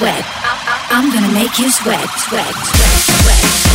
sweat. I'm gonna make you sweat, sweat, sweat, sweat, sweat.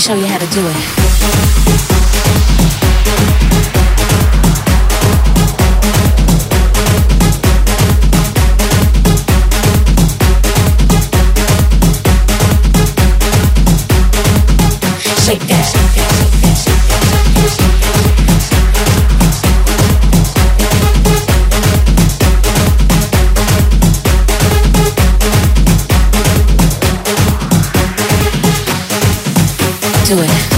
Show you how to do it. Do